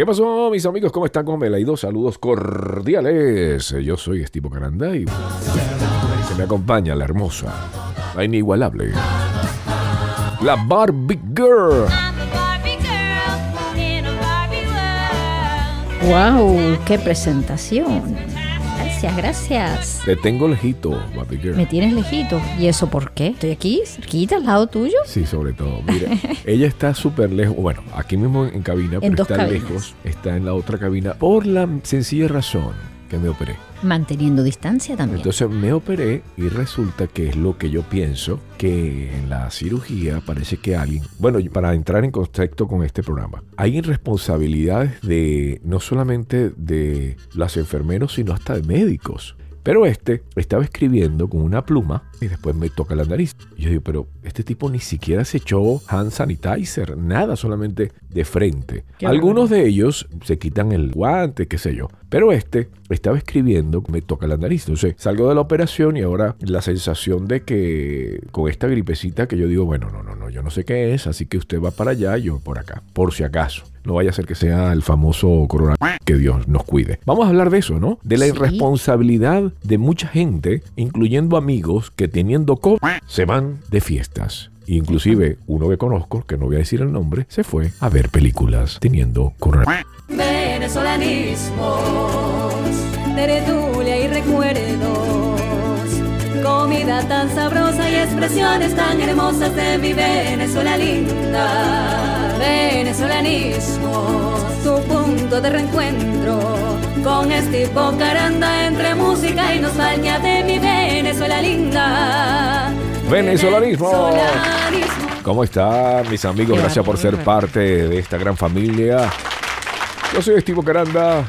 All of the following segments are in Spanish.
¿Qué pasó, mis amigos? ¿Cómo están? ¿Cómo me la? Saludos cordiales. Yo soy Estivo Caranda y se me acompaña la hermosa, la inigualable, la Barbie Girl. ¡Wow! ¡Qué presentación! Gracias, gracias. Te tengo lejito, Barbie Girl. Me tienes lejito. ¿Y eso por qué? Estoy aquí, cerquita, al lado tuyo. Sí, sobre todo. Mira, ella está súper lejos. Bueno, aquí mismo en cabina, pero dos está cabinas. lejos. Está en la otra cabina por la sencilla razón que me operé. Manteniendo distancia también. Entonces me operé y resulta que es lo que yo pienso, que en la cirugía parece que alguien, bueno, para entrar en contacto con este programa, hay irresponsabilidades de no solamente de los enfermeros, sino hasta de médicos. Pero este estaba escribiendo con una pluma y después me toca la nariz. Y yo digo, pero este tipo ni siquiera se echó hand sanitizer, nada, solamente de frente. Algunos de ellos se quitan el guante, qué sé yo. Pero este estaba escribiendo, me toca la nariz. Entonces salgo de la operación y ahora la sensación de que con esta gripecita que yo digo, bueno, no, no, no, yo no sé qué es, así que usted va para allá, yo por acá, por si acaso. No vaya a ser que sea el famoso coronavirus, que Dios nos cuide. Vamos a hablar de eso, ¿no? De la Sí. irresponsabilidad de mucha gente, incluyendo amigos que teniendo COVID se van de fiestas. Inclusive uno que conozco, que no voy a decir el nombre, se fue a ver películas teniendo coronavirus. Venezolanismos, tertulia y recuerdos, comida tan sabrosa y expresiones tan hermosas de mi Venezuela linda. Venezolanismos, tu punto de reencuentro con este Caranda entre música y nostalgia de mi Venezuela linda. Venezolanismo. Venezolanismo. ¿Cómo están mis amigos? Gracias por ser parte de esta gran familia. Yo soy Estivo Caranda.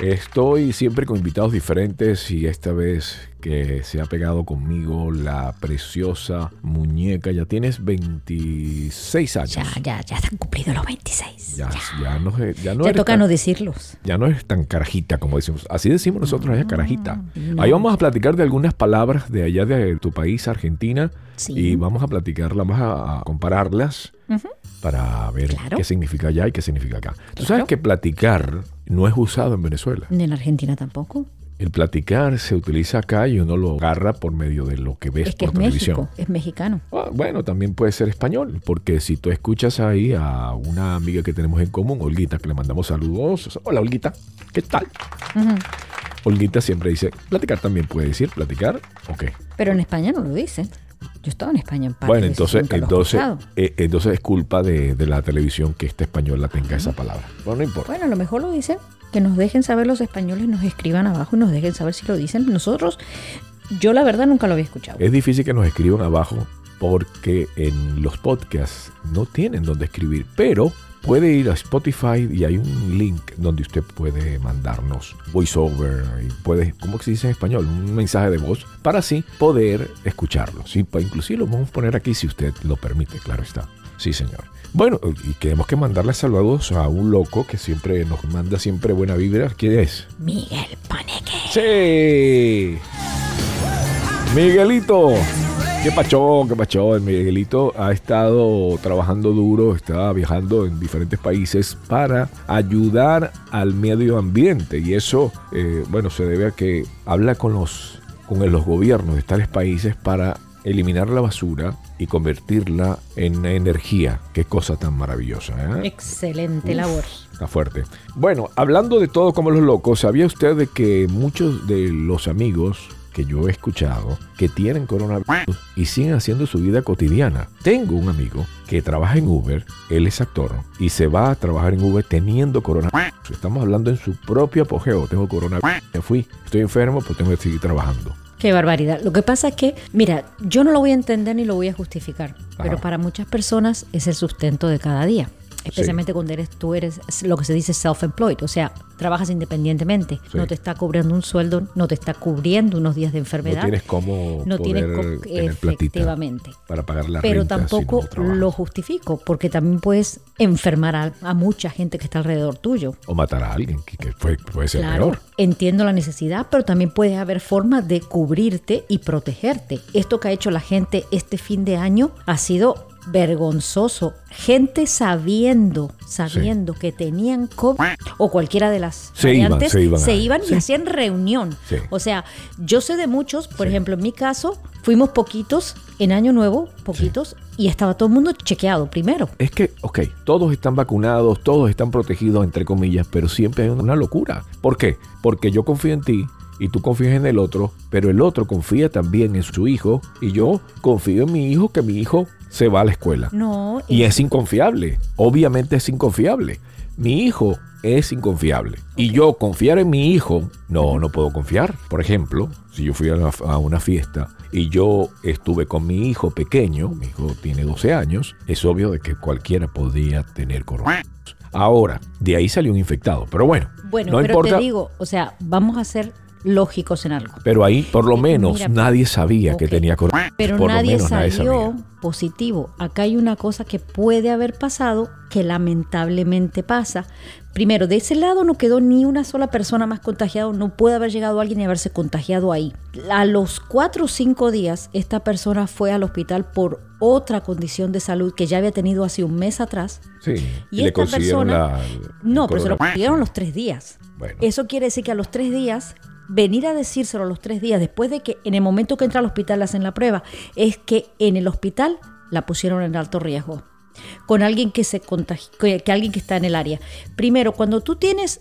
Estoy siempre con invitados diferentes y esta vez que se ha pegado conmigo la preciosa muñeca. Ya tienes 26 años. Ya, ya, ya han cumplido los 26. Ya, Ya, ya no, es- ya no Ya toca tan- no decirlos. ya no es tan carajita como decimos. Así decimos nosotros allá, carajita. no. Ahí vamos a platicar de algunas palabras de allá de tu país, Argentina. Sí. Y vamos a platicarlas, vamos a, compararlas Ujú. para ver Claro. qué significa allá y qué significa acá. Tú Claro. sabes que platicar no es usado en Venezuela. En Argentina tampoco. El platicar se utiliza acá y uno lo agarra por medio de lo que ves Es que por es televisión. México, es mexicano. Ah, bueno, también puede ser español, porque si tú escuchas ahí a una amiga que tenemos en común, Olguita, que le mandamos saludos. Hola, Olguita, ¿qué tal? Ujú. Olguita siempre dice, platicar también puede decir, platicar, ok. Pero en España no lo dicen. Yo estaba en España en parte. Bueno, eso, entonces, entonces, eh, entonces es culpa de, de la televisión que esta española tenga esa palabra. Bueno, no importa. Bueno, a lo mejor lo dicen. Que nos dejen saber los españoles, nos escriban abajo y nos dejen saber si lo dicen. Nosotros, yo la verdad nunca lo había escuchado. Es difícil que nos escriban abajo porque en los podcasts no tienen donde escribir, pero puede ir a Spotify y hay un link donde usted puede mandarnos voiceover y puede, ¿cómo se dice en español? Un mensaje de voz para así poder escucharlo. Sí, inclusive lo vamos a poner aquí si usted lo permite, claro está. Sí, señor. Bueno, y tenemos que mandarle saludos a un loco que siempre nos manda siempre buena vibra. ¿Quién es? Miguel Paneque. Sí. Miguelito. Qué pachón, qué pachón. Miguelito ha estado trabajando duro, está viajando en diferentes países para ayudar al medio ambiente. Y eso, eh, bueno, se debe a que habla con los, con los gobiernos de tales países para eliminar la basura y convertirla en energía. Qué cosa tan maravillosa. ¿eh? Excelente labor. Está fuerte. Bueno, hablando de todo como los locos, ¿sabía usted de que muchos de los amigos que yo he escuchado que tienen coronavirus y siguen haciendo su vida cotidiana? Tengo un amigo que trabaja en Uber, él es actor y se va a trabajar en Uber teniendo coronavirus. Estamos hablando en su propio apogeo. Tengo coronavirus, me fui, estoy enfermo, pues tengo que seguir trabajando. Qué barbaridad. Lo que pasa es que, mira, yo no lo voy a entender ni lo voy a justificar, pero para muchas personas es el sustento de cada día. Especialmente cuando eres, tú eres lo que se dice self-employed, o sea, trabajas independientemente, Sí. no te está cubriendo un sueldo, no te está cubriendo unos días de enfermedad. No tienes cómo no poder tener efectivamente. para pagar la Pero renta si tampoco no trabajas. lo justifico, porque también puedes enfermar a, a mucha gente que está alrededor tuyo. O matar a alguien, que, puede ser Claro, peor. entiendo la necesidad, pero también puede haber formas de cubrirte y protegerte. Esto que ha hecho la gente este fin de año ha sido vergonzoso. Gente sabiendo, sabiendo que tenían COVID o cualquiera de las Se iban, variantes, se iban y sí. hacían reunión. Sí. O sea, yo sé de muchos, por ejemplo, en mi caso, fuimos poquitos en Año Nuevo, poquitos, y estaba todo el mundo chequeado primero. Es que, ok, todos están vacunados, todos están protegidos, entre comillas, pero siempre hay una locura. ¿Por qué? Porque yo confío en ti y tú confías en el otro, pero el otro confía también en su hijo y yo confío en mi hijo que mi hijo se va a la escuela. No, Y es- inconfiable, obviamente es inconfiable. Mi hijo es inconfiable. Y yo confiar en mi hijo, no, no puedo confiar. Por ejemplo, si yo fui a, la- a una fiesta y yo estuve con mi hijo pequeño, mi hijo tiene 12 años, es obvio de que cualquiera podía tener coronavirus. Ahora, de ahí salió un infectado. Pero bueno, bueno, no pero importa. te digo, o sea, vamos a ser lógicos en algo. Pero ahí, por lo menos, mira, nadie sabía que tenía coronavirus. Pero por lo nadie menos nadie salió sabía. positivo. Acá hay una cosa que puede haber pasado que lamentablemente pasa. Primero, de ese lado no quedó ni una sola persona más contagiada. No puede haber llegado alguien y haberse contagiado ahí. A los cuatro o cinco días, esta persona fue al hospital por otra condición de salud que ya había tenido hace un mes atrás. Sí, Y y, le esta consiguieron persona- la. No, pero se lo coronavirus. pidieron los tres días. Bueno. Eso quiere decir que a los tres días, venir a decírselo los tres días, después de que en el momento que entra al hospital hacen la prueba, es que en el hospital la pusieron en alto riesgo. Con alguien que se contagi- que, que alguien que está en el área. Primero, cuando tú tienes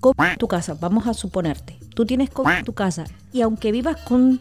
COVID en tu casa, vamos a suponerte, tú tienes COVID en tu casa y aunque vivas con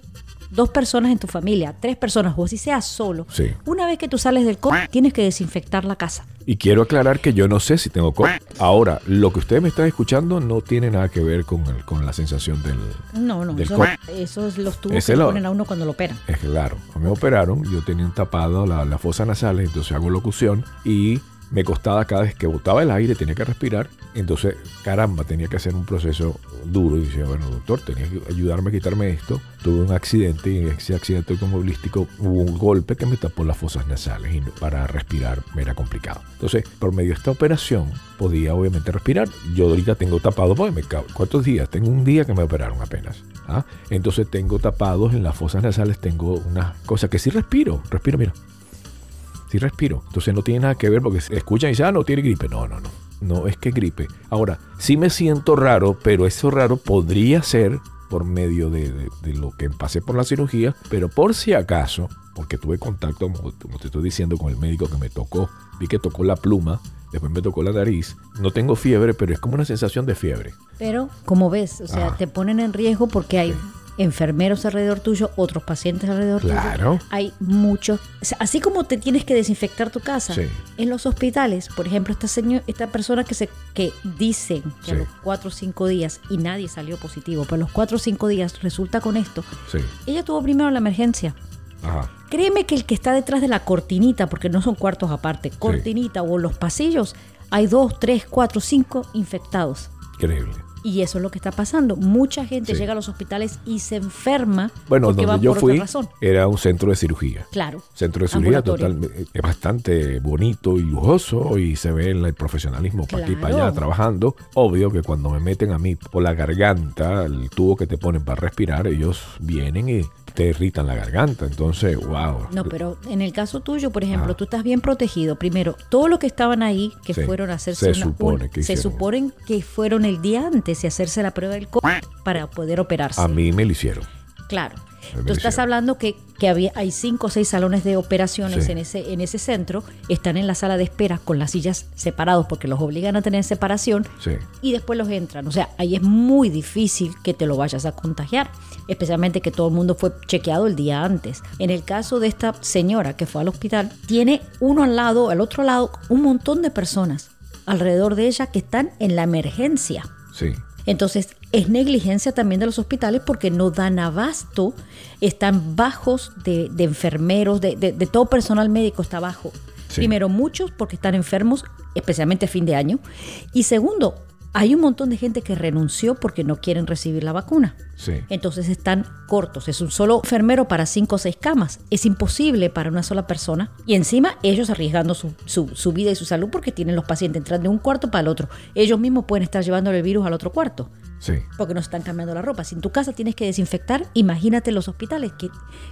dos personas en tu familia, tres personas o si seas solo, Sí. una vez que tú sales del COVID, tienes que desinfectar la casa. Y quiero aclarar que yo no sé si tengo COVID. Ahora, lo que ustedes me están escuchando no tiene nada que ver con, el- con la sensación del... No, no, Del eso, es los tubos Ese que lo- ponen a uno cuando lo operan. Es claro, me operaron, yo tenía un tapado la, la fosa nasal, entonces hago locución y me costaba cada vez que botaba el aire, tenía que respirar, entonces caramba, tenía que hacer un proceso duro y decía, bueno doctor, tenía que ayudarme a quitarme esto. Tuve un accidente y en ese accidente automovilístico hubo un golpe que me tapó las fosas nasales y para respirar me era complicado. Entonces, por medio de esta operación podía obviamente respirar. Yo ahorita tengo tapado, porque me ¿cuántos días? Tengo un día que me operaron apenas. ¿ah? Entonces tengo tapados en las fosas nasales, tengo una cosa que sí respiro, respiro, mira. Sí respiro. Entonces no tiene nada que ver porque se escuchan y dicen, ah, no tiene gripe. No, no, no. No es que gripe. Ahora, sí me siento raro, pero eso raro podría ser por medio de, de- de lo que pasé por la cirugía, pero por si acaso, porque tuve contacto, como, como te estoy diciendo, con el médico que me tocó, vi que tocó la pluma, después me tocó la nariz, no tengo fiebre, pero es como una sensación de fiebre. Pero, como ves, o sea, Ajá. te ponen en riesgo porque hay enfermeros alrededor tuyo, otros pacientes alrededor Claro. tuyo. Hay muchos. o sea, así como te tienes que desinfectar tu casa, Sí. en los hospitales, por ejemplo, esta, señor, esta persona que, se, que dicen que a los cuatro o cinco días y nadie salió positivo, pero a los cuatro o cinco días resulta con esto. Sí. Ella tuvo primero la emergencia. Ajá. Créeme que el que está detrás de la cortinita, porque no son cuartos aparte, cortinita o los pasillos, hay dos, tres, cuatro, cinco infectados. Increíble. Y eso es lo que está pasando. Mucha gente Sí. llega a los hospitales y se enferma Bueno, porque va donde yo por fui otra razón. era un centro de cirugía. Claro. Centro de cirugía total, es bastante bonito y lujoso y se ve el profesionalismo para aquí y para allá trabajando. Obvio que cuando me meten a mí por la garganta, el tubo que te ponen para respirar, ellos vienen y te irritan la garganta. Entonces, wow. No, pero en el caso tuyo, por ejemplo, Ah. tú estás bien protegido. Primero, todos los que estaban ahí, que Sí, fueron a hacerse se una- supone un- que se suponen que fueron el día antes de hacerse la prueba del COVID para poder operarse. A mí me lo hicieron. Claro. Tú estás hablando que, que había, hay cinco o seis salones de operaciones Sí. en, ese, en ese centro, están en la sala de espera con las sillas separados porque los obligan a tener separación Sí. y después los entran. O sea, ahí es muy difícil que te lo vayas a contagiar, especialmente que todo el mundo fue chequeado el día antes. En el caso de esta señora que fue al hospital, tiene uno al lado, al otro lado, un montón de personas alrededor de ella que están en la emergencia. Sí. Entonces, es negligencia también de los hospitales porque no dan abasto, están bajos de, de enfermeros, de, de- de todo personal médico está bajo. Sí. Primero, muchos porque están enfermos, especialmente a fin de año. Y segundo, Hay un montón de gente que renunció porque no quieren recibir la vacuna. Sí. Entonces están cortos. Es un solo enfermero para cinco o seis camas. Es imposible para una sola persona. Y encima ellos arriesgando su, su- su vida y su salud porque tienen los pacientes entrando de un cuarto para el otro. Ellos mismos pueden estar llevándole el virus al otro cuarto Sí. porque no están cambiando la ropa. Si en tu casa tienes que desinfectar, imagínate los hospitales que,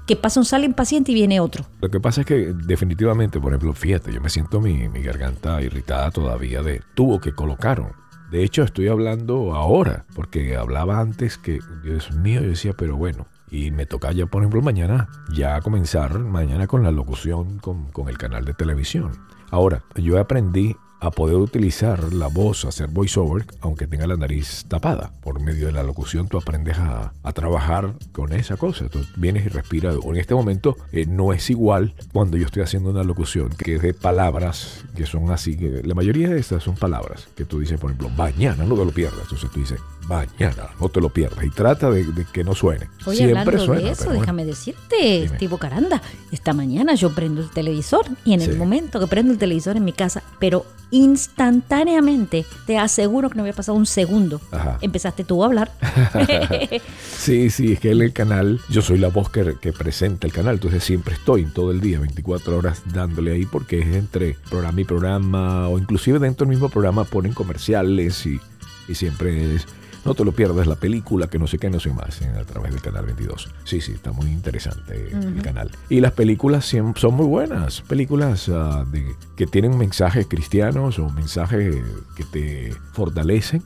que pasa un sale un paciente y viene otro. Lo que pasa es que definitivamente, por ejemplo, fíjate, yo me siento mi, mi garganta irritada todavía de tubo que colocaron. De hecho, estoy hablando ahora, porque hablaba antes que, Dios mío, yo decía, pero bueno. Y me toca ya, por ejemplo, mañana, ya comenzar mañana con la locución con, con el canal de televisión. Ahora, yo aprendí a poder utilizar la voz, hacer voiceover, aunque tenga la nariz tapada. Por medio de la locución tú aprendes a, a trabajar con esa cosa. Tú vienes y respiras. En este momento eh, no es igual cuando yo estoy haciendo una locución que es de palabras que son así. Que la mayoría de estas son palabras que tú dices, por ejemplo, mañana, no te lo pierdas. Entonces tú dices, mañana, no te lo pierdas. Y trata de, de que no suene. Oye, Siempre hablando suena. de eso, bueno. déjame decirte, Dime. Caranda, esta mañana yo prendo el televisor y en el momento que prendo el televisor en mi casa, pero instantáneamente, te aseguro que no había pasado un segundo, Ajá. empezaste tú a hablar. Sí, sí, es que en el canal, yo soy la voz que, que presenta el canal, entonces siempre estoy todo el día, 24 horas dándole ahí, porque es entre programa y programa, o inclusive dentro del mismo programa ponen comerciales y, y siempre es, no te lo pierdas, la película, que no sé qué, no sé más, en- a través del canal 22. Sí, sí, está muy interesante el canal. Y las películas son muy buenas, películas ah, de, que tienen mensajes cristianos o mensajes que te fortalecen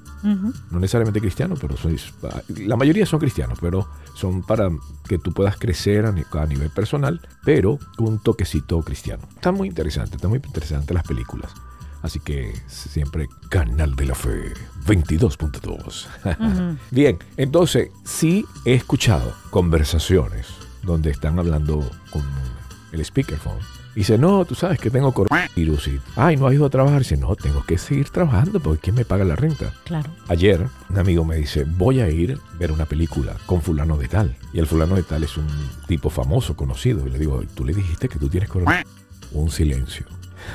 no necesariamente cristianos, pero son- la mayoría son cristianos, pero son para que tú puedas crecer a nivel personal, pero con un toquecito cristiano. Está muy interesante, está muy interesante las películas. Así que siempre Canal de la Fe 22.2. Bien, entonces sí he escuchado conversaciones donde están hablando con el speakerphone. Y dice, no, tú sabes que tengo coronavirus. Y, ay, no has ido a trabajar. dice, no, tengo que seguir trabajando porque ¿quién me paga la renta? Claro. Ayer un amigo me dice, voy a ir a ver una película con fulano de tal. Y el fulano de tal es un tipo famoso, conocido. Y le digo, tú le dijiste que tú tienes coronavirus. Un silencio.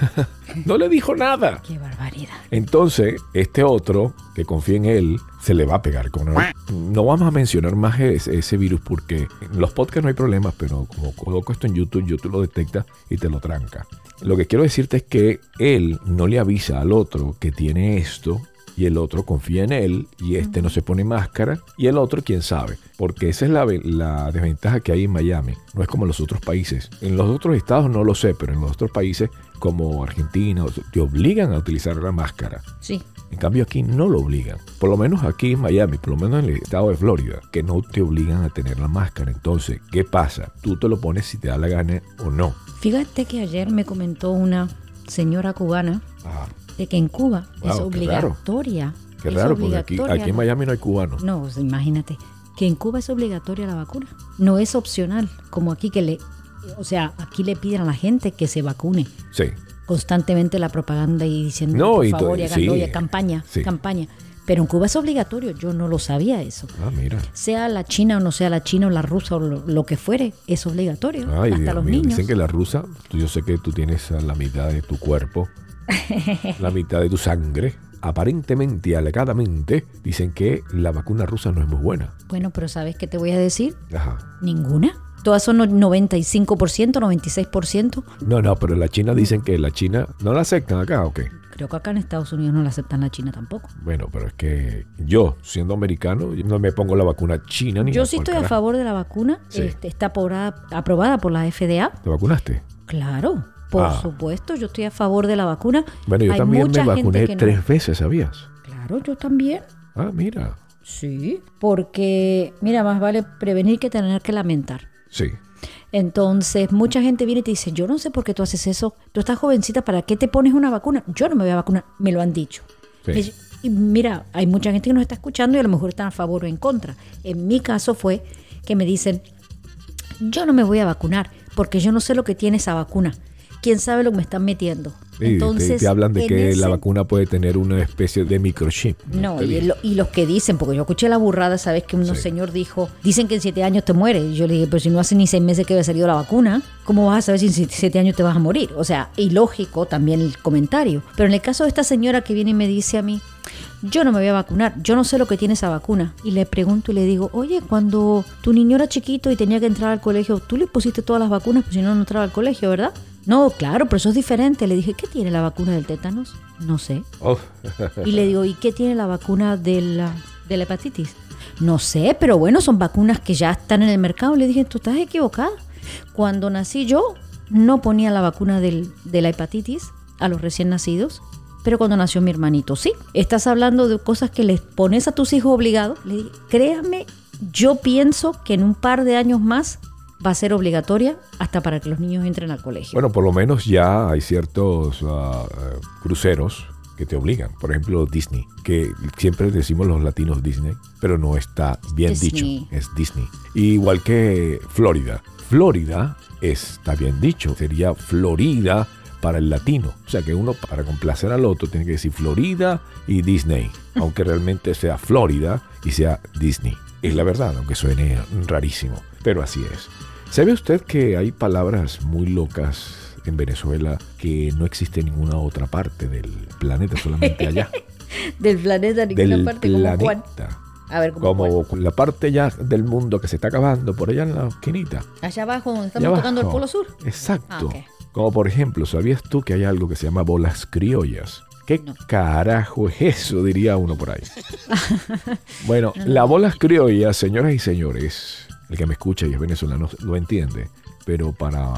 no le dijo nada. Qué barbaridad. Entonces, este otro que confía en él, se le va a pegar con No vamos a mencionar más ese, ese virus porque en los podcasts no hay problemas, pero como coloco esto en YouTube, YouTube lo detecta y te lo tranca. Lo que quiero decirte es que él no le avisa al otro que tiene esto y el otro confía en él y este no se pone máscara y el otro quién sabe. Porque esa es la, ve- la desventaja que hay en Miami. No es como en los otros países. En los otros estados no lo sé, pero en los otros países como Argentina te obligan a utilizar la máscara. Sí. En cambio aquí no lo obligan. Por lo menos aquí en Miami, por lo menos en el estado de Florida, que no te obligan a tener la máscara. Entonces, ¿qué pasa? Tú te lo pones si te da la gana o no. Fíjate que ayer me comentó una señora cubana Ah, de que en Cuba Wow, es qué obligatoria. qué raro, porque aquí, obligatoria. aquí en Miami no hay cubanos. No, pues, imagínate que en Cuba es obligatoria la vacuna. No es opcional, como aquí que le, o sea, aquí le piden a la gente que se vacune Sí. constantemente la propaganda y diciendo No, por y favor y hagan sí. campaña, Sí. campaña. Pero en Cuba es obligatorio, yo no lo sabía eso. Ah, mira. Sea la china o no sea la china o la rusa o lo, lo que fuere, es obligatorio. Ay, hasta Dios los mío. niños. Dicen que la rusa, yo sé que tú tienes a la mitad de tu cuerpo, la mitad de tu sangre. Aparentemente y alegadamente dicen que la vacuna rusa no es muy buena. Bueno, pero ¿sabes qué te voy a decir? Ajá. Ninguna. Todas son no- 95%, 96%. No, no, pero la China dicen que la China no la aceptan acá, ¿o qué? Creo que acá en Estados Unidos no la aceptan la China tampoco. Bueno, pero es que yo, siendo americano, no me pongo la vacuna china ni Yo sí por estoy a favor de la vacuna. Sí. Este, está aprobada, aprobada por la FDA. ¿Te vacunaste? Claro, por Ah. supuesto, yo estoy a favor de la vacuna. Bueno, yo Hay también me vacuné no. tres veces, ¿sabías? Claro, yo también. Ah, mira. Sí. Porque, mira, más vale prevenir que tener que lamentar. Sí. Entonces, mucha gente viene y te dice, yo no sé por qué tú haces eso. Tú estás jovencita, ¿para qué te pones una vacuna? Yo no me voy a vacunar. Me lo han dicho. Sí. Y mira, hay mucha gente que nos está escuchando y a lo mejor están a favor o en contra. En mi caso fue que me dicen, yo no me voy a vacunar porque yo no sé lo que tiene esa vacuna. ¿Quién sabe lo que me están metiendo? Y te, te hablan de que ese- la vacuna puede tener una especie de microchip. No, y, lo- y los que dicen, porque yo escuché la burrada, ¿sabes? Que un Sí. señor dijo, dicen que en siete años te mueres. Y yo le dije, pero si no hace ni seis meses que había salido la vacuna, ¿cómo vas a saber si en siete- siete años te vas a morir? O sea, ilógico también el comentario. Pero en el caso de esta señora que viene y me dice a mí, yo no me voy a vacunar, yo no sé lo que tiene esa vacuna. Y le pregunto y le digo, oye, cuando tu niño era chiquito y tenía que entrar al colegio, tú le pusiste todas las vacunas, pues si no, no entraba al colegio, ¿verdad? No, claro, pero eso es diferente. Le dije, ¿qué tiene la vacuna del tétanos? No sé. Oh, Y le digo, ¿y qué tiene la vacuna de la, de la hepatitis? No sé, pero bueno, son vacunas que ya están en el mercado. Le dije, tú estás equivocada. Cuando nací yo, no ponía la vacuna del- de la hepatitis a los recién nacidos. Pero cuando nació mi hermanito, sí. Estás hablando de cosas que les pones a tus hijos obligados. Le dije, créame, yo pienso que en un par de años más va a ser obligatoria hasta para que los niños entren al colegio. Bueno, por lo menos ya hay ciertos eh, cruceros que te obligan. Por ejemplo, Disney, que siempre decimos los latinos Disney, pero no está bien Disney. dicho. Es Disney. Igual que Florida. Florida está bien dicho. Sería Florida para el latino. O sea que uno para complacer al otro tiene que decir Florida y Disney. Aunque realmente sea Florida y sea Disney. Es la verdad, aunque suene rarísimo. Pero así es. ¿Sabe usted que hay palabras muy locas en Venezuela que no existe en ninguna otra parte del planeta, solamente allá? Del planeta, ninguna del parte como planeta. A ver, ¿cómo Como cuál? la parte ya del mundo que se está acabando, por allá en la esquinita. Allá abajo donde estamos tocando el. Polo Sur. Exacto. Ah. Como por ejemplo, ¿sabías tú que hay algo que se llama bolas criollas? ¿Qué No. carajo es eso? Diría uno por ahí. bueno, las bolas criollas, señoras y señores, el que me escucha y es venezolano lo entiende, pero para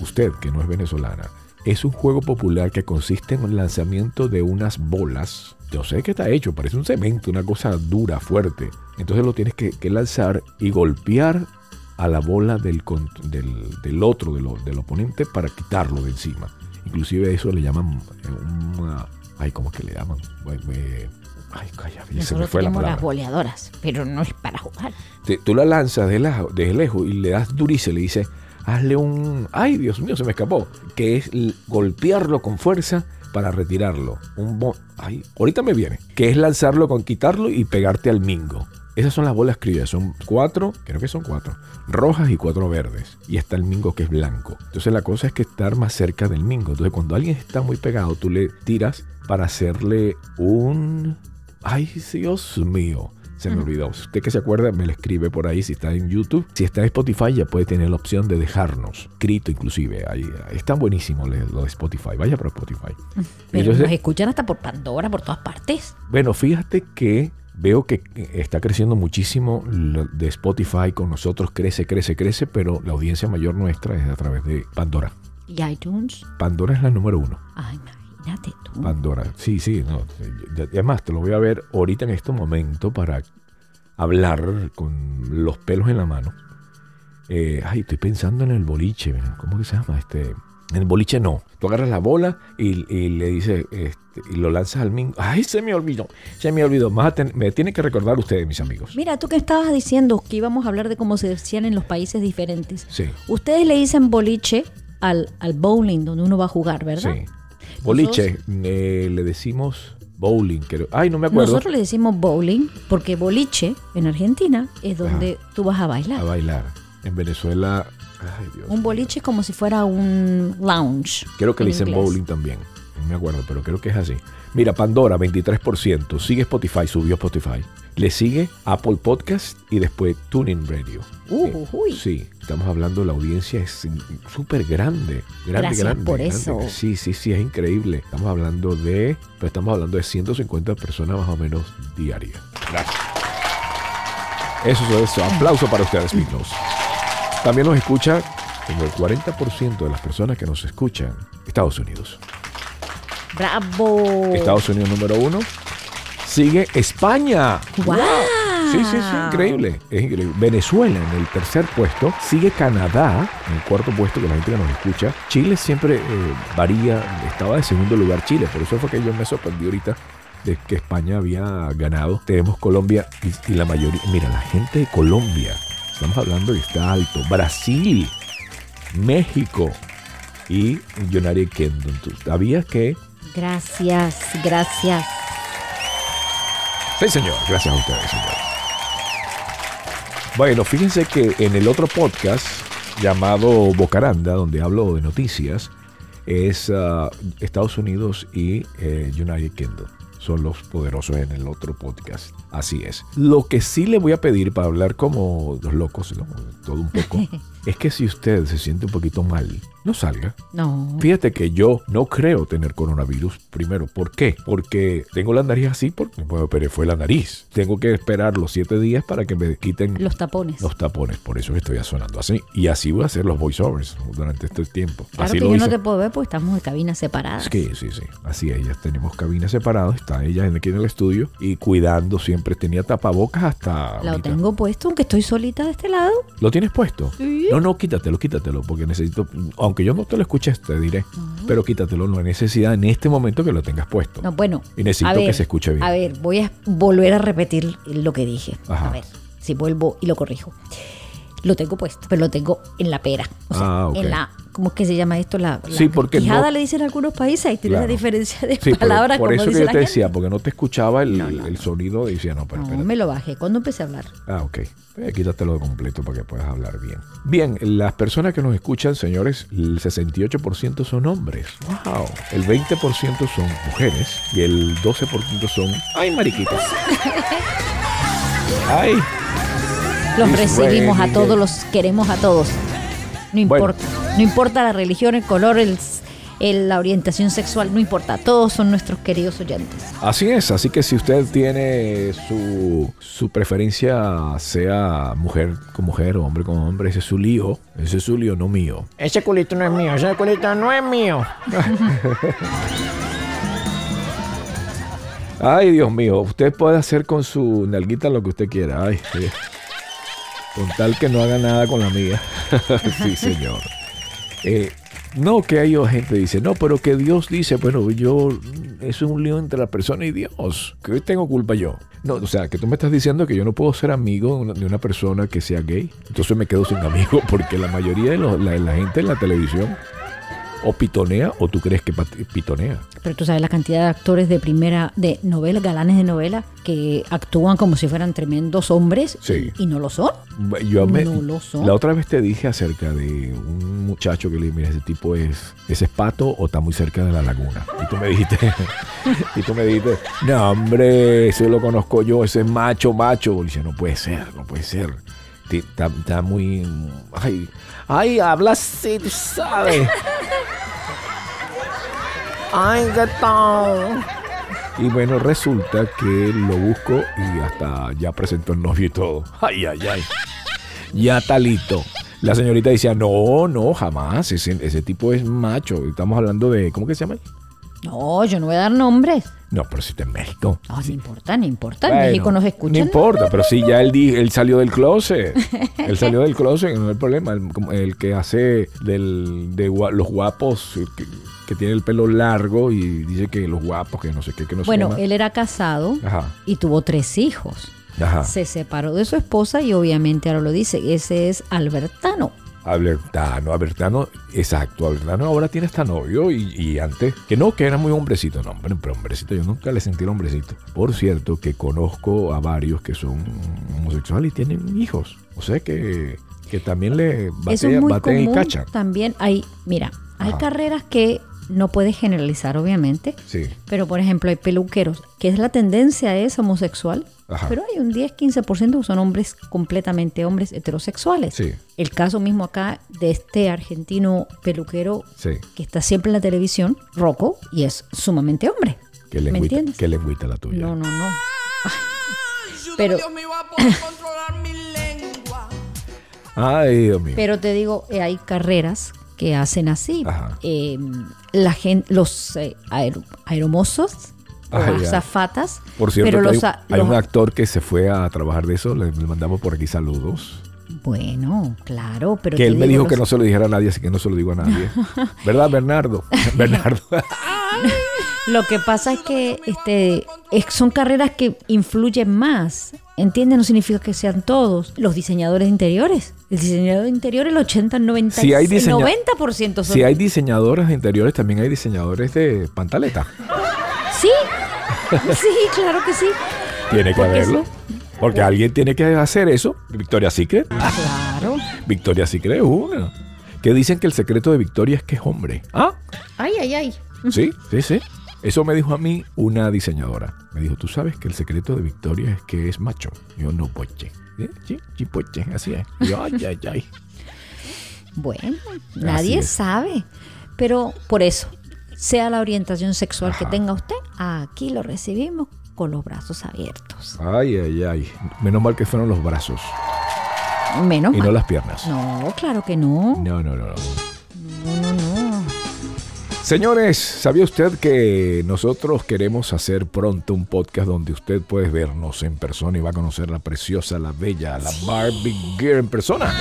usted que no es venezolana, es un juego popular que consiste en el lanzamiento de unas bolas. Yo sé que está hecho, parece un cemento, una cosa dura, fuerte. Entonces lo tienes que, lanzar y golpear a la bola del, del, otro, del, oponente, para quitarlo de encima. Inclusive eso le llaman eh. Ay, ¿cómo que le llaman? Bueno, eh, ay, calla, ya se me Nosotros fue la tenemos las palabra. boleadoras, pero no es para jugar. Te- tú la lanzas de, la- de lejos y le das y le dices, hazle un... Ay, Dios mío, se me escapó. Que es golpearlo con fuerza para retirarlo. Un bo- Ay, ahorita me viene. Que es lanzarlo con quitarlo y pegarte al mingo. Esas son las bolas criollas. Son cuatro, creo que son cuatro, rojas y cuatro verdes. Y está el mingo que es blanco. Entonces la cosa es que estar más cerca del mingo. Entonces cuando alguien está muy pegado, tú le tiras para hacerle un... Ay, Dios mío. Se me olvidó. Si usted que se acuerda, me lo escribe por ahí si está en YouTube. Si está en Spotify, ya puede tener la opción de dejarnos. Escrito inclusive. Ahí, está buenísimo lo de Spotify. Vaya para Spotify. Pero Entonces- nos escuchan hasta por Pandora, por todas partes. bueno, fíjate que veo que está creciendo muchísimo lo de Spotify con nosotros. Crece, crece, crece. Pero la audiencia mayor nuestra es a través de Pandora. Y iTunes. Pandora es la número uno. Ay, imagínate tú. Pandora. Sí, sí, no. Además, te lo voy a ver ahorita en este momento para hablar con los pelos en la mano. Eh, ay, estoy pensando en el boliche. ¿Cómo que se llama? Este. En el boliche no. Tú agarras la bola y, y le dices, este, y lo lanzas al mingo. Ay, se me olvidó. Se me olvidó. Más me tienen que recordar ustedes, mis amigos. Mira, tú que estabas diciendo que íbamos a hablar de cómo se decían en los países diferentes. Sí, Ustedes le dicen boliche al, al bowling donde uno va a jugar, ¿verdad? sí. Boliche, eh, le decimos bowling. creo. Ay, no me acuerdo. Nosotros le decimos bowling porque boliche en Argentina es donde tú vas a bailar. A bailar. En Venezuela. Ay, Dios. Un boliche es como si fuera un lounge. Creo que le en dicen inglés. bowling también. No me acuerdo, pero creo que es así. Mira, Pandora, 23%. Sigue Spotify, subió Spotify. Le sigue Apple Podcast y después Tuning Radio. Uh, uy. Sí, estamos hablando, la audiencia es súper grande. Grande, Gracias grande. por grande. eso. Sí, sí, sí, es increíble. Estamos hablando de, pero estamos hablando de 150 personas más o menos diarias. Gracias. Eso es eso. Aplauso para ustedes, Miklos. También nos escucha como el 40% de las personas que nos escuchan, Estados Unidos. ¡Bravo! Estados Unidos número uno. Sigue España. ¡Guau! Sí, sí, sí, increíble. Es increíble. Venezuela en el tercer puesto. Sigue Canadá en el cuarto puesto que la gente que nos escucha. Chile siempre eh, varía. Estaba de segundo lugar Chile. Por eso fue que yo me sorprendí ahorita de que España había ganado. Tenemos Colombia y, y la mayoría. Mira, la gente de Colombia. Estamos hablando que está alto. Brasil, México y United Kingdom. ¿Tú sabías que Gracias, gracias. Sí, señor. Gracias a ustedes, señor. Bueno, fíjense que en el otro podcast llamado Bocaranda, donde hablo de noticias, es ah, Estados Unidos y eh, United Kingdom. son los poderosos en el otro podcast. Así es. Lo que sí le voy a pedir para hablar como los locos, ¿no? todo un poco, es que si usted se siente un poquito mal, no salga. No. Fíjate que yo no creo tener coronavirus primero. ¿Por qué? Porque tengo la nariz así porque me operé fue la nariz. Tengo que esperar los siete días para que me quiten Los tapones. los tapones. Por eso estoy sonando así. Y así voy a hacer los voiceovers durante este tiempo. Claro así que lo yo no te puedo ver porque estamos en cabinas separadas. Sí, sí, sí. Así ellas tenemos cabinas separadas. Está ella aquí en el estudio y cuidando siempre. Tenía tapabocas hasta. Lo ahorita. tengo puesto, aunque estoy solita de este lado. ¿Lo tienes puesto? Sí. No, no, quítatelo, quítatelo, porque necesito, aunque yo no te lo escuches, te diré, pero quítatelo, no hay necesidad en este momento que lo tengas puesto. No, bueno. Y necesito que se escuche bien. A ver, voy a volver a repetir lo que dije. Ajá. A ver, si vuelvo y lo corrijo. Lo tengo puesto, pero lo tengo en la pera. O sea, Ah, ok. en la. ¿Cómo es que se llama esto? La, la Sí, porque quijada no- le dicen en algunos países y tiene Claro. la diferencia de Sí, palabras por como eso que yo te gente. decía, porque no te escuchaba el, No, no. el sonido y decía, no, pero No, espérate. me lo bajé. ¿Cuándo empecé a hablar? Ah, ok. Eh, quítatelo de completo para que puedas hablar bien. Bien, las personas que nos escuchan, señores, el 68% son hombres. ¡Wow! El 20% son mujeres y el 12% son... ¡Ay, mariquitas! ¡Ay! Los recibimos a todos, los queremos a todos. No Bueno. importa. No importa la religión, el color, el, el- la orientación sexual, no importa. Todos son nuestros queridos oyentes. Así es, así que si usted tiene su, su preferencia, sea mujer con mujer o hombre con hombre, ese es su lío. Ese es su lío, no mío. Ese culito no es mío, ese culito no es mío. Ay, Dios mío, usted puede hacer con su nalguita lo que usted quiera. Ay, sí. Con tal que no haga nada con la mía. sí, señor. Eh, no, que hay gente que dice, no, pero que Dios dice, bueno, yo, es un lío entre la persona y Dios. ¿Qué tengo culpa yo? No, o sea, que tú me estás diciendo que yo no puedo ser amigo de una, de una persona que sea gay. Entonces me quedo sin amigo porque la mayoría de los- la, la gente en la televisión o pitonea o tú crees que pitonea. Pero tú sabes la cantidad de actores de primera, de novela, galanes de novela, que actúan como si fueran tremendos hombres Sí. y, y no lo son. Yo me- No lo son. La otra vez te dije acerca de un muchacho que le dije, mira, ese tipo es, ese es pato o está muy cerca de la laguna. Y tú me dijiste, y tú me dijiste, no hombre, ese lo conozco yo, ese es macho, macho. Y dice, no puede ser, no puede ser. Está, está muy, ay, ay, habla así, tú sabes. Ay, qué tal. Y bueno, resulta que lo busco y hasta ya presentó el novio y todo. Ay, ay, ay. Ya talito. La señorita decía, no, no, jamás. Ese, ese tipo es macho. Estamos hablando de, ¿cómo que se llama? No, yo no voy a dar nombres. No, pero si está en México. No, no importa, no importa. Bueno, México nos escuchan. No importa, pero sí, ya él, él salió del closet. él salió del closet, no hay problema. El, que hace del, de los guapos, que, que tiene el pelo largo y dice que los guapos, que no sé qué, que no sé Bueno, él era casado Ajá, y tuvo tres hijos. ajá. Se separó de su esposa y obviamente ahora lo dice. Ese es Albertano. Albertano, Albertano, exacto, Albertano ahora tiene hasta novio y, y antes, que no, que era muy hombrecito, no, hombre, pero hombrecito, yo nunca le sentí el hombrecito. Por cierto, que conozco a varios que son homosexuales y tienen hijos, o sea que, que también le Eso batean, es muy y cachan. También hay, mira, hay Ajá. carreras que no puedes generalizar, obviamente. Sí, Pero, por ejemplo, hay peluqueros, que es la tendencia es homosexual, Ajá. pero hay un 10-15% que son hombres completamente hombres heterosexuales. Sí. El caso mismo acá de este argentino peluquero sí, que está siempre en la televisión, Rocco, y es sumamente hombre. que ¿Me lengüita, entiendes? que lengüita la tuya. No, no, no. Ay. Pero, Ay, Dios mío. pero te digo, eh, hay carreras que hacen así. Eh, la gente, los eh, aer- aeromosos o Ay, ya. azafatas. Por cierto, pero que los, hay, hay los- un actor que se fue a trabajar de eso, le, le mandamos por aquí saludos. Bueno, claro, pero que él me dijo que los- no se lo dijera a nadie, así que no se lo digo a nadie. ¿Verdad, Bernardo? Bernardo. Lo que pasa es que este es- son carreras que influyen más. ¿Entiendes? No significa que sean todos. Los diseñadores interiores. El diseñador de interiores, el 80, 90, Si hay el diseña- 90% son. Si hay diseñadores de interiores, también hay diseñadores de pantaleta. Sí, sí, claro que sí. Tiene que haberlo. Porque alguien tiene que hacer eso. Victoria Secret. Claro. Victoria Secret es una. Que dicen que el secreto de Victoria es que es hombre. Ah, Ay, ay, ay. sí, sí, sí. Eso me dijo a mí una diseñadora. Me dijo, tú sabes que el secreto de Victoria es que es macho. Yo no, poche. ¿Eh? Sí, sí, poche, así es. Y ay, ay, ay. Bueno, nadie sabe. Pero por eso, sea la orientación sexual que tenga usted, aquí lo recibimos con los brazos abiertos. Ay, ay, ay. Menos mal que fueron los brazos Menos y no mal. las piernas. No, claro que no, no. No, no, no. Señores, ¿sabía usted que nosotros queremos hacer pronto un podcast donde usted puede vernos en persona y va a conocer la preciosa, la bella, la Barbie Girl en persona?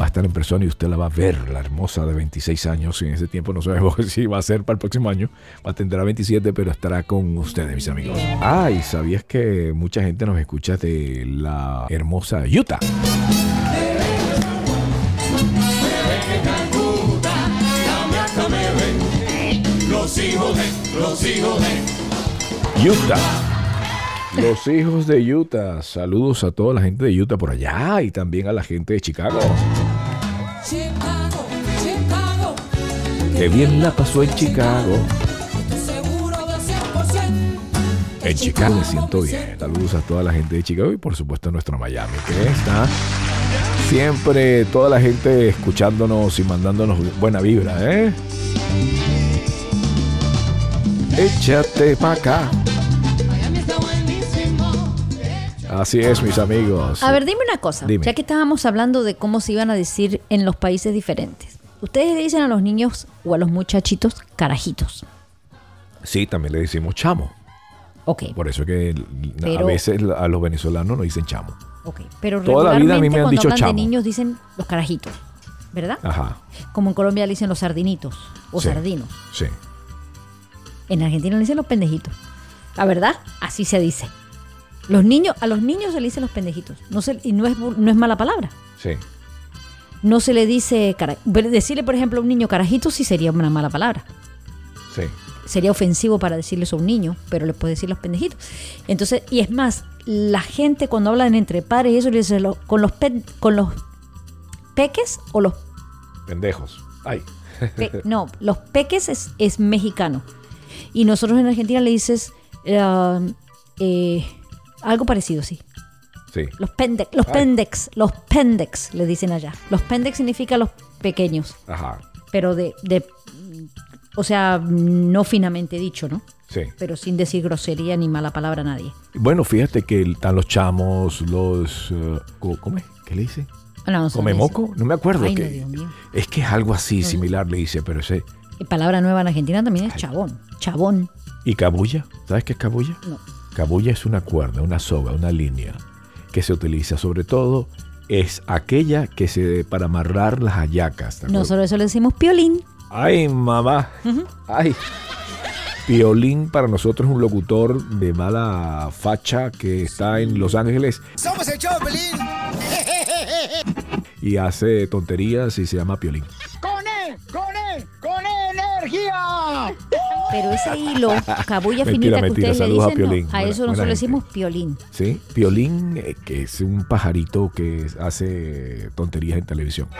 Va a estar en persona y usted la va a ver, la hermosa de 26 años. Y en ese tiempo no sabemos si va a ser para el próximo año. Va a tendrá 27, pero estará con ustedes, mis amigos. Ay, ¿sabías que mucha gente nos escucha de la hermosa Utah? Utah. Los hijos de Utah. Saludos a toda la gente de Utah por allá y también a la gente de Chicago. Chicago, Chicago, Qué bien la pasó en Chicago. estoy seguro del 100%. En Chicago me siento bien. Saludos a toda la gente de Chicago y por supuesto a nuestro Miami, que está siempre toda la gente escuchándonos y mandándonos buena vibra, ¿eh? Échate pa' acá. Así es, mis amigos. A ver, dime una cosa. Dime. Ya que estábamos hablando de cómo se iban a decir en los países diferentes. Ustedes le dicen a los niños o a los muchachitos carajitos. Sí, también le decimos chamo. Ok, Por eso que a veces a los venezolanos nos dicen chamo. ok. Pero Toda la vida a mí me han cuando dicho hablan chamo. de niños dicen los carajitos, ¿verdad? Ajá. Como en Colombia le dicen los sardinitos o Sí. sardinos. Sí. En Argentina le dicen los pendejitos. La verdad, así se dice. Los niños, a los niños se le dicen los pendejitos. No se, y no es, no es mala palabra. Sí. No se le dice cara- decirle, por ejemplo, a un niño carajito sí sería una mala palabra. Sí. Sería ofensivo para decirle eso a un niño, pero le puede decir los pendejitos. Entonces, y es más, la gente cuando hablan entre padres y eso le dice lo- con los pe- con los peques o los Pendejos. Ay. Pe- no, los peques es, es mexicano. Y nosotros en Argentina le dices eh, algo parecido, sí. Sí. Los pendex, los Ay. pendex, los pendex le dicen allá. Los pendex significa los pequeños, Ajá. pero de, de o sea, no finamente dicho, ¿no? Sí. Pero sin decir grosería ni mala palabra a nadie. Bueno, fíjate que están los chamos, los... co- ¿Cómo es? ¿Qué le dice? Ah, no, no sé ¿Come moco? No me acuerdo. Ay, que, no, Dios mío. Es que es algo así similar, le dice, pero ese... Y palabra nueva en Argentina también es chabón. Chabón. ¿Y cabulla? ¿Sabes qué es cabulla? No. Cabulla es una cuerda, una soga, una línea que se utiliza sobre todo es aquella que se para amarrar las hallacas. Nosotros eso le decimos piolín. Ay, mamá. Ay. Piolín para nosotros es un locutor de mala facha que está en Los Ángeles Somos el show, Pelín. y hace tonterías y se llama Piolín. ¡Con él! ¡Con él! ¡Con energía! Pero ese hilo, cabulla Mentira, finita que mentira, ustedes le a dicen, no, a Buena- eso buena nosotros le decimos piolín. ¿Sí? Piolín, eh, que es un pajarito que hace tonterías en televisión.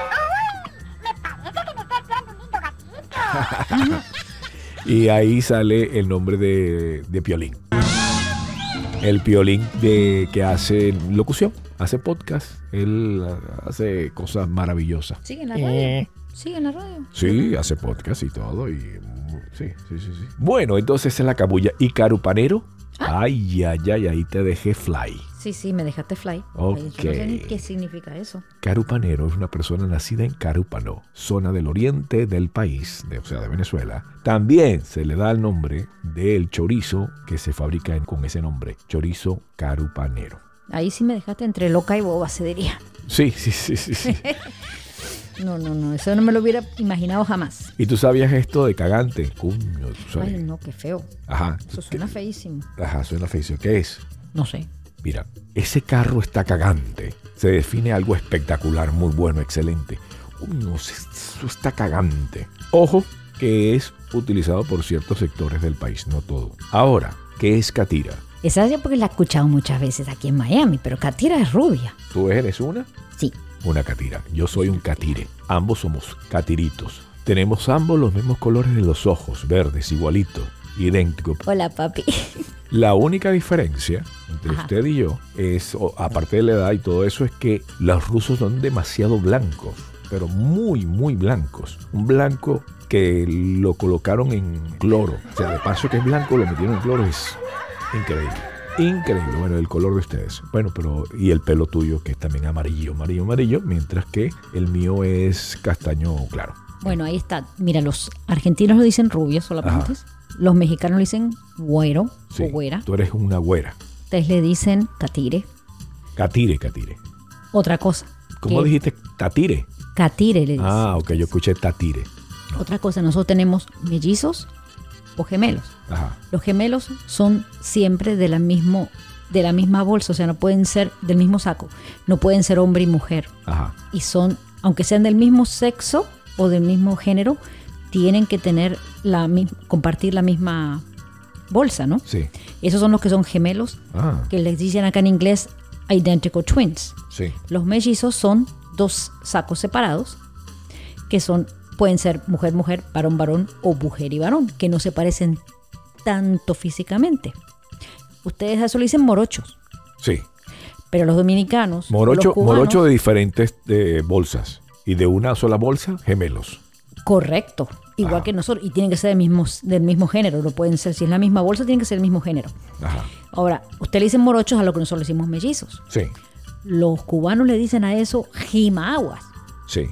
y ahí sale el nombre de, de Piolín. El Piolín de, que hace locución, hace podcast. Él ah, hace cosas maravillosas. Sigue en la radio. Sigue en la radio. Sí, hace podcast y todo. Y, mm, sí, sí, sí, sí. Bueno, entonces es la cabulla. ¿Y carupanero? Ay, ay, ay, ahí te dejé fly. Sí, sí, me dejaste fly. Ok. Ay, Yo no sé ni qué significa eso. Carupanero es una persona nacida en Carúpano, zona del oriente del país, de, o sea, de Venezuela. También se le da el nombre del chorizo que se fabrica en- con ese nombre, chorizo carupanero. Ahí sí me dejaste entre loca y boba, se diría. Sí, sí, sí, sí. sí. No, no, no, eso no me lo hubiera imaginado jamás. ¿Y tú sabías esto de cagante? Cuño. Ay, no, qué feo. Ajá. Eso suena feísimo. Ajá, suena feicio. ¿Qué es? No sé. Mira, ese carro está cagante. Se define algo espectacular, muy bueno, excelente. Uno, eso está cagante. Ojo, que es utilizado por ciertos sectores del país, no todo. Ahora, ¿qué es catira? Esa es porque la he escuchado muchas veces aquí en Miami, pero Katira es rubia. ¿Tú eres una? Sí. Una catira. Yo soy un catire. Ambos somos catiritos. Tenemos ambos los mismos colores de los ojos, verdes, igualitos. idéntico. Hola, papi. La única diferencia entre Ajá. usted y yo es, aparte de la edad y todo eso, es que los rusos son demasiado blancos, pero muy, muy blancos. Un blanco que lo colocaron en cloro. O sea, de paso que es blanco, lo metieron en cloro. Es increíble. Increíble. Bueno, el color de ustedes. Bueno, pero. Y el pelo tuyo, que es también amarillo, amarillo, amarillo. Mientras que el mío es castaño claro. Bueno, ahí está. Mira, los argentinos lo dicen rubio solamente. Los mexicanos lo dicen güero Sí. o güera. Tú eres una güera. Ustedes le dicen catire. Catire, catire. Otra cosa. ¿Cómo que dijiste? Tatire. Catire le dicen. Ah, ok, yo escuché tatire. Otra cosa, nosotros tenemos mellizos o gemelos. Ajá. Los gemelos son siempre de la, mismo, de la misma bolsa, o sea, no pueden ser del mismo saco. No pueden ser hombre y mujer. Ajá. Y son, aunque sean del mismo sexo o del mismo género, tienen que tener la compartir la misma bolsa, ¿no? Sí. Esos son los que son gemelos, Ah, que les dicen acá en inglés identical twins. sí. Los mellizos son dos sacos separados, que son pueden ser mujer mujer, varón varón o mujer y varón, que no se parecen tanto físicamente. Ustedes a eso le dicen morochos, Sí. pero los dominicanos, Morocho, los cubanos, morocho de diferentes eh, bolsas. Y de una sola bolsa, gemelos. correcto, igual Ajá. que nosotros, y tienen que ser del mismo, del mismo género, no pueden ser, si es la misma bolsa, tienen que ser del mismo género. Ajá. Ahora, usted le dicen morochos a lo que nosotros le decimos mellizos. Sí. Los cubanos le dicen a eso jimaguas. Sí.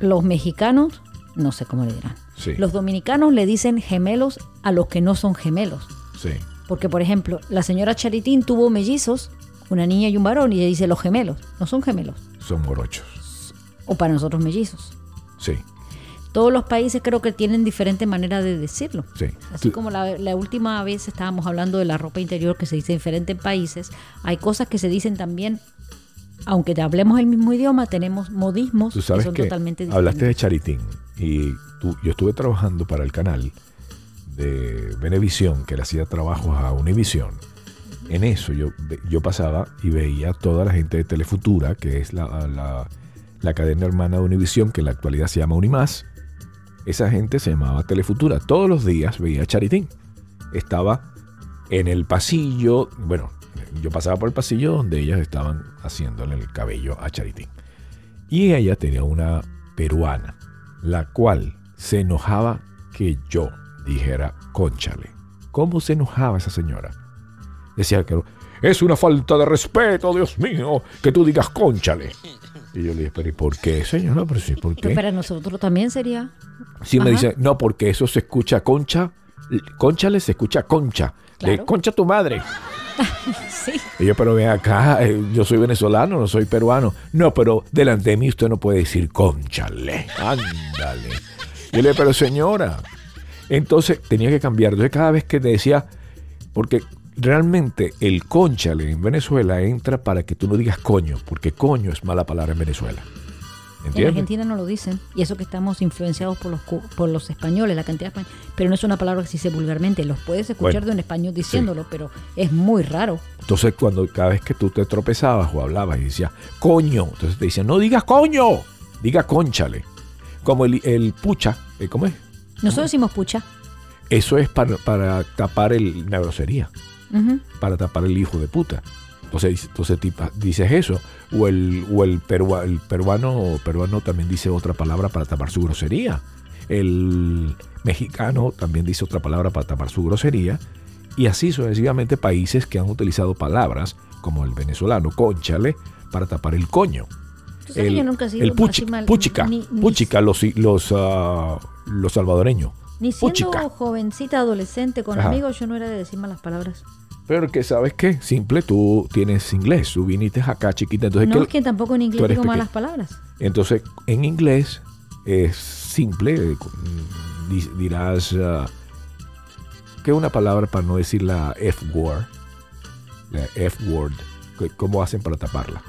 Los mexicanos, no sé cómo le dirán. Sí. Los dominicanos le dicen gemelos a los que no son gemelos. Sí. Porque, por ejemplo, la señora Charitín tuvo mellizos, una niña y un varón, y ella dice los gemelos. No son gemelos. Son morochos. O para nosotros mellizos. Sí. Todos los países creo que tienen diferente manera de decirlo. Sí. Así Tú- como la, la última vez estábamos hablando de la ropa interior que se dice diferente en países, hay cosas que se dicen también, aunque hablemos el mismo idioma, tenemos modismos Tú que sabes son que totalmente diferentes. hablaste de Charitín y tú, yo estuve trabajando para el canal de Venevisión, que le hacía trabajos a Univisión. En eso yo, yo pasaba y veía a toda la gente de Telefutura, que es la, la- la cadena hermana de Univisión, que en la actualidad se llama Unimás. Esa gente se llamaba Telefutura. Todos los días veía a Charitín. Estaba en el pasillo, bueno, yo pasaba por el pasillo donde ellas estaban haciéndole el cabello a Charitín. Y ella tenía una peruana, la cual se enojaba que yo dijera conchale. ¿Cómo se enojaba esa señora? Decía que es una falta de respeto, Dios mío, que tú digas conchale. Y yo le dije, pero ¿y por qué, señora? Pero sí, ¿por Pero qué? para nosotros también sería Sí me dice, no, porque eso se escucha concha, conchale se escucha concha. De Claro. concha tu madre. Y yo, pero ven acá, eh, yo soy venezolano, no soy peruano. No, pero delante de mí usted no puede decir conchale. Ándale. Yo le dije, pero señora. Entonces tenía que cambiar. Entonces cada vez que te decía, porque realmente el conchale en Venezuela entra para que tú no digas coño, porque coño es mala palabra en Venezuela. En. Argentina no lo dicen. Y eso que estamos influenciados por los, por los españoles, la cantidad de españoles. Pero no es una palabra que se dice vulgarmente. Los puedes escuchar Bueno, de un español diciéndolo, pero es muy raro. Entonces, cuando cada vez que tú te tropezabas o hablabas y decías, coño, entonces te decían, no digas coño, diga conchale. Como el, el pucha, eh, ¿cómo es? Nosotros decimos pucha. Eso es para, para tapar el, la grosería, para tapar el hijo de puta. Entonces, entonces dices eso. O el, o el, perua- el peruano, peruano también dice otra palabra para tapar su grosería. El mexicano también dice otra palabra para tapar su grosería. Y así sucesivamente países que han utilizado palabras como el venezolano, conchale, para tapar el coño. El, yo nunca he sido el así puchi- mal- puchica, ni- ni- puchica, los, los, ah, los salvadoreños. Ni siendo puchica. jovencita, adolescente, con Ajá. amigos, yo no era de decir malas palabras. Pero que sabes qué, simple, tú tienes inglés, tú viniste acá chiquita, entonces no ¿qué- es que tampoco en inglés digo malas palabras. Entonces, en inglés es simple, eh, mm, di- dirás ah, que una palabra para no decir la F-word, la F-word, ¿cómo hacen para taparla?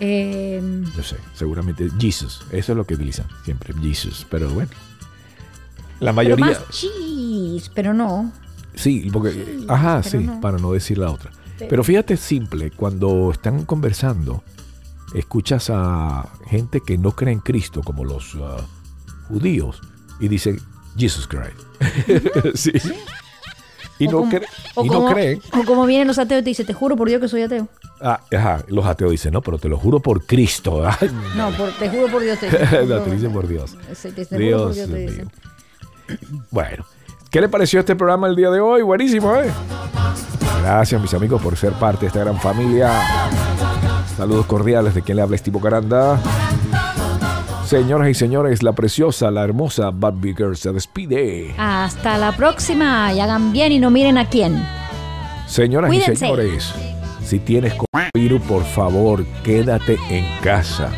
Eh, Yo sé, seguramente Jesus, eso es lo que utilizan siempre, Jesus, pero bueno. La pero mayoría, más cheese, pero no. Sí, porque, ajá, sí, no. para no decir la otra. Pero- fíjate, simple, cuando están conversando, escuchas a gente que no cree en Cristo, como los ah, judíos, y dicen Jesus Christ. sí. Y no, como- cre- y no creen. O como vienen los ateos y te dicen, te juro por Dios que soy ateo. Ah, ajá, los ateos dicen, no, pero te lo juro por Cristo. Ay, No, por- te juro por Dios te no, te dicen por Dios. Sí, te- te juro por Dios Dios te dicen. Bueno, ¿qué le pareció este programa el día de hoy? Buenísimo, ¿eh? Gracias, mis amigos, por ser parte de esta gran familia. Saludos cordiales de quien le habla Estivo Caranda. Señoras y señores, la preciosa, la hermosa Bad Bigger se despide. Hasta la próxima y hagan bien y no miren a quién. Señoras y señores, si tienes coronavirus, por favor, quédate en casa.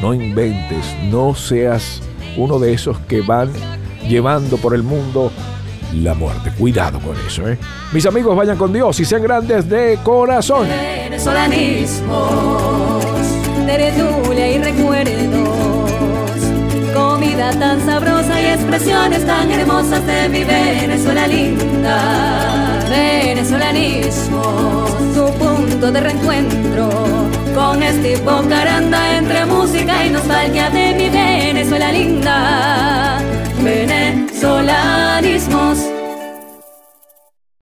No inventes, no seas uno de esos que van llevando por el mundo la muerte. Cuidado con eso, ¿eh? Mis amigos, vayan con Dios y sean grandes de corazón. venezolanismos, y recuerdos, comida tan sabrosa y expresiones tan hermosas de mi Venezuela linda. Venezolanismos, tu punto de reencuentro con este Caranda entre música y nostalgia de mi Venezuela linda. Venezolanismos.